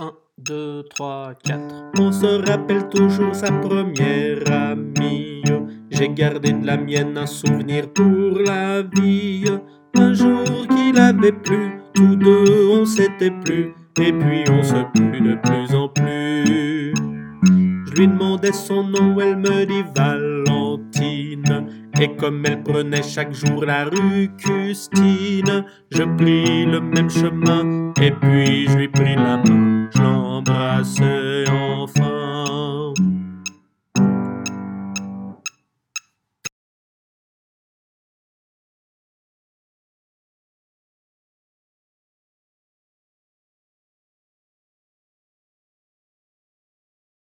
1, 2, 3, 4. On se rappelle toujours sa première amie. J'ai gardé de la mienne un souvenir pour la vie. Un jour qu'il avait plu, tous deux on s'était plus, et puis on se plut de plus en plus. Je lui demandais son nom, elle me dit Valentine. Et comme elle prenait chaque jour la rue Custine, je pris le même chemin, et puis je lui pris la I.